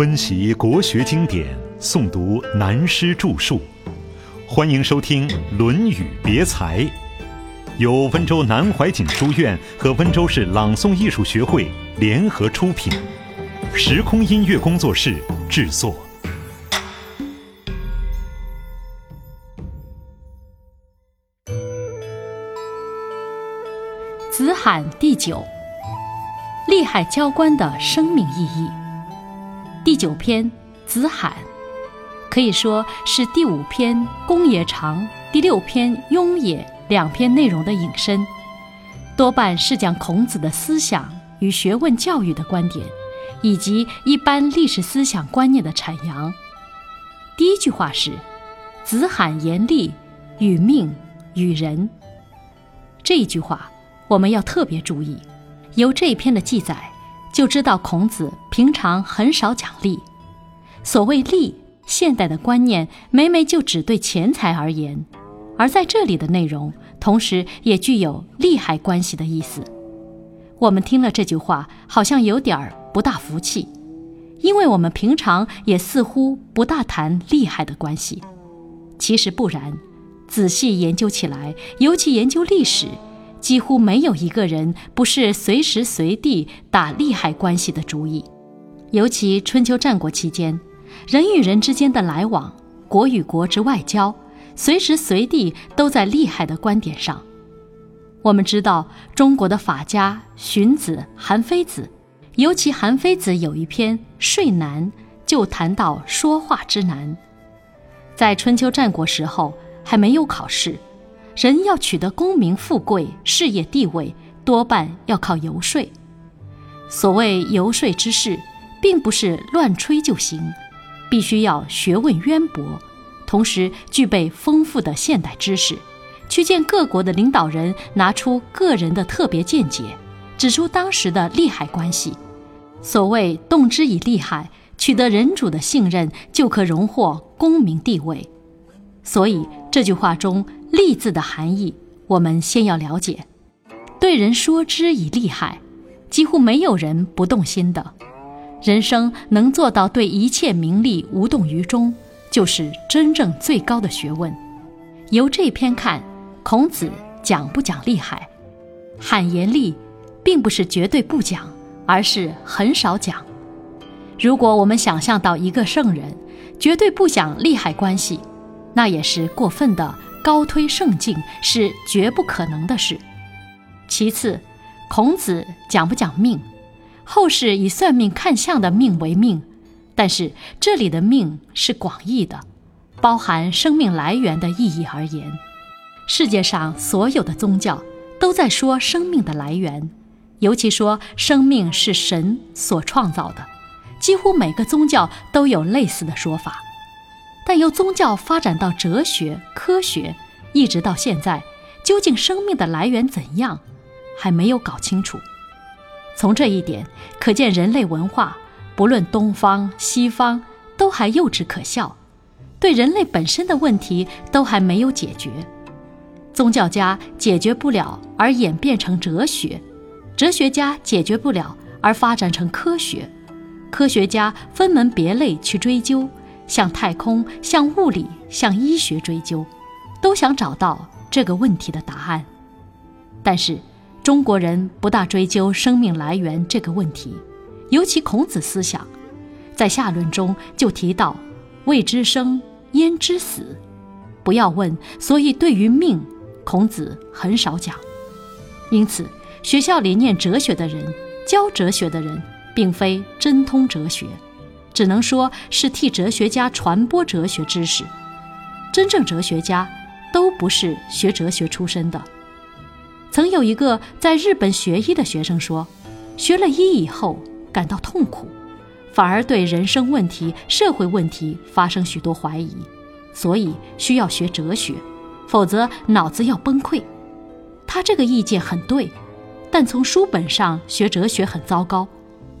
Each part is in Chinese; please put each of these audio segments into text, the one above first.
温习国学经典，诵读南师著述，欢迎收听《论语别裁》，由温州南怀瑾书院和温州市朗诵艺术学会联合出品，时空音乐工作室制作。子罕第九，厉害教官的生命意义。第九篇子罕，可以说是第五篇公也长、第六篇雍也两篇内容的引申，多半是讲孔子的思想与学问教育的观点，以及一般历史思想观念的阐扬。第一句话是：“子罕言厉，与命与人。”这一句话。我们要特别注意，由这一篇的记载就知道孔子平常很少讲利。所谓利，现代的观念每每就只对钱财而言，而在这里的内容，同时也具有利害关系的意思。我们听了这句话，好像有点儿不大服气，因为我们平常也似乎不大谈利害的关系。其实不然，仔细研究起来，尤其研究历史。几乎没有一个人不是随时随地打利害关系的主意，尤其春秋战国期间，人与人之间的来往，国与国之外交，随时随地都在利害的观点上。我们知道，中国的法家荀子、韩非子，尤其韩非子有一篇《说难》，就谈到说话之难。在春秋战国时候，还没有考试。人要取得功名富贵、事业地位，多半要靠游说。所谓游说之事，并不是乱吹就行，必须要学问渊博，同时具备丰富的现代知识，去见各国的领导人，拿出个人的特别见解，指出当时的利害关系。所谓动之以利害，取得人主的信任，就可荣获功名地位。所以这句话中。利字的含义，我们先要了解。对人说之以利害，几乎没有人不动心的。人生能做到对一切名利无动于衷，就是真正最高的学问。由这篇看，孔子讲不讲利害？罕言利，并不是绝对不讲，而是很少讲。如果我们想象到一个圣人绝对不讲利害关系，那也是过分的。高推圣境是绝不可能的事。其次，孔子讲不讲命？后世以算命看相的命为命，但是这里的命是广义的，包含生命来源的意义而言。世界上所有的宗教都在说生命的来源，尤其说生命是神所创造的，几乎每个宗教都有类似的说法。但由宗教发展到哲学、科学，一直到现在，究竟生命的来源怎样，还没有搞清楚。从这一点可见，人类文化不论东方西方，都还幼稚可笑，对人类本身的问题都还没有解决。宗教家解决不了而演变成哲学，哲学家解决不了而发展成科学，科学家分门别类去追究。向太空、向物理、向医学追究，都想找到这个问题的答案。但是中国人不大追究生命来源这个问题，尤其孔子思想，在下论中就提到“未知生，焉知死”，不要问。所以对于命，孔子很少讲。因此，学校里念哲学的人、教哲学的人，并非真通哲学。只能说是替哲学家传播哲学知识，真正哲学家都不是学哲学出身的。曾有一个在日本学医的学生说，学了医以后感到痛苦，反而对人生问题、社会问题发生许多怀疑，所以需要学哲学，否则脑子要崩溃。他这个意见很对，但从书本上学哲学很糟糕，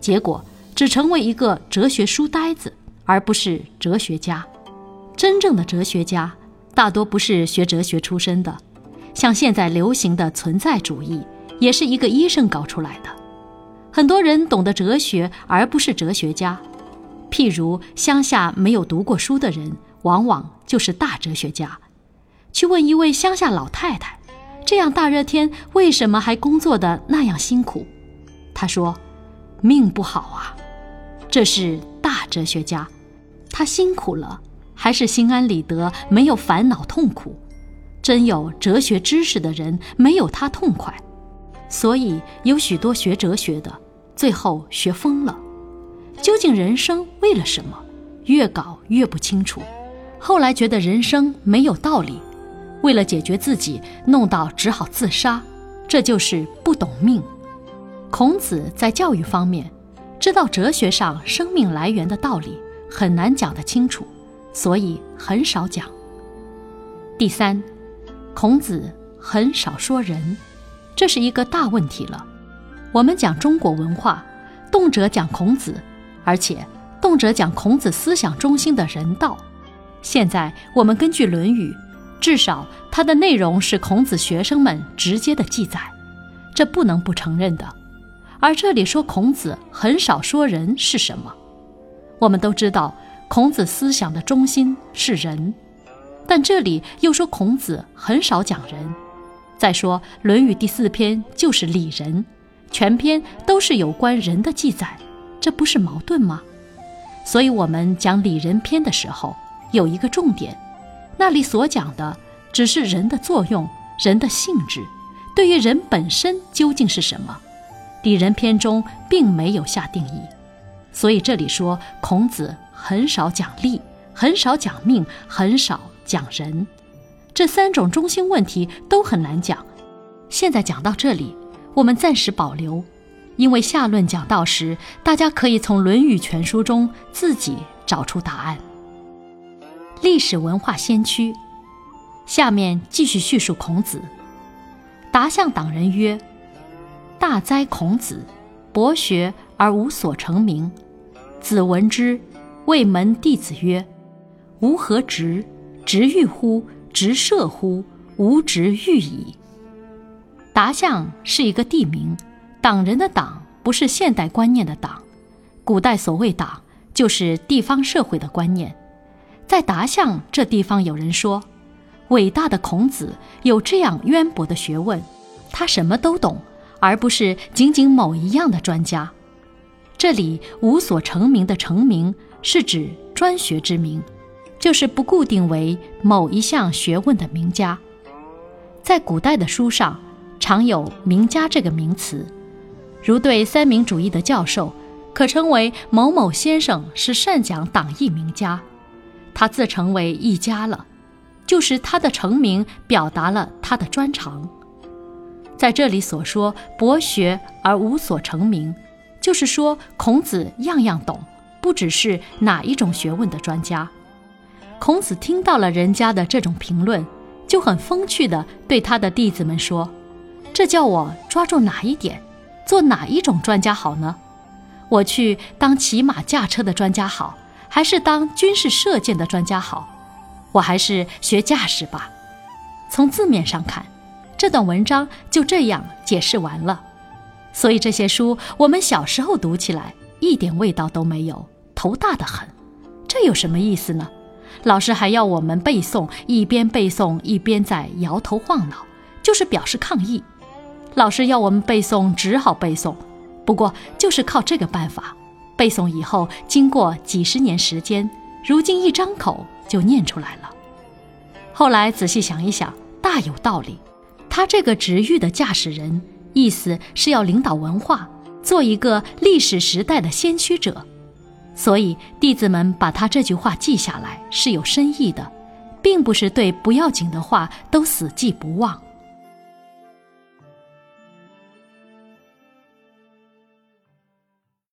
结果。只成为一个哲学书呆子，而不是哲学家。真正的哲学家大多不是学哲学出身的，像现在流行的存在主义，也是一个医生搞出来的。很多人懂得哲学，而不是哲学家。譬如乡下没有读过书的人，往往就是大哲学家。去问一位乡下老太太，这样大热天为什么还工作的那样辛苦？她说：“命不好啊。”这是大哲学家，他辛苦了，还是心安理得，没有烦恼痛苦。真有哲学知识的人，没有他痛快。所以有许多学哲学的，最后学疯了。究竟人生为了什么？越搞越不清楚。后来觉得人生没有道理，为了解决自己，弄到只好自杀。这就是不懂命。孔子在教育方面，知道哲学上生命来源的道理很难讲得清楚，所以很少讲。第三，孔子很少说人。这是一个大问题了。我们讲中国文化，动辄讲孔子，而且动辄讲孔子思想中心的人道。现在我们根据《论语》，至少它的内容是孔子学生们直接的记载，这不能不承认的。而这里说孔子很少说人是什么？我们都知道孔子思想的中心是人，但这里又说孔子很少讲人。再说，《论语》第四篇就是礼仁，全篇都是有关人的记载，这不是矛盾吗？所以，我们讲礼仁篇的时候，有一个重点，那里所讲的只是人的作用、人的性质，对于人本身究竟是什么，礼仁篇中并没有下定义。所以这里说孔子很少讲利，很少讲命，很少讲人。这三种中心问题都很难讲，现在讲到这里，我们暂时保留，因为下论讲到时，大家可以从《论语》全书中自己找出答案。历史文化先驱，下面继续叙述孔子。达向党人曰：“大哉孔子，博学而无所成名。”子闻之，谓门弟子曰：“吾何直？直欲乎？”直射乎？吾直欲矣。达象是一个地名，党人的党不是现代观念的党，古代所谓党就是地方社会的观念。在达象这地方，有人说，伟大的孔子有这样渊博的学问，他什么都懂，而不是仅仅某一样的专家。这里无所成名的成名，是指专学之名。就是不固定为某一项学问的名家，在古代的书上常有“名家”这个名词，如对三民主义的教授，可称为某某先生是善讲党义名家，他自成为一家了，就是他的成名表达了他的专长。在这里所说博学而无所成名，就是说孔子样样懂，不只是哪一种学问的专家。孔子听到了人家的这种评论，就很风趣地对他的弟子们说：“这叫我抓住哪一点，做哪一种专家好呢？我去当骑马驾车的专家好，还是当军事射箭的专家好？我还是学驾驶吧。”从字面上看，这段文章就这样解释完了。所以这些书我们小时候读起来一点味道都没有，头大的很。这有什么意思呢？老师还要我们背诵，一边背诵一边在摇头晃脑，就是表示抗议。老师要我们背诵，只好背诵。不过就是靠这个办法，背诵以后，经过几十年时间，如今一张口就念出来了。后来仔细想一想，大有道理。他这个职域的驾驶人，意思是要领导文化，做一个历史时代的先驱者。所以，弟子们把他这句话记下来是有深意的，并不是对不要紧的话都死记不忘。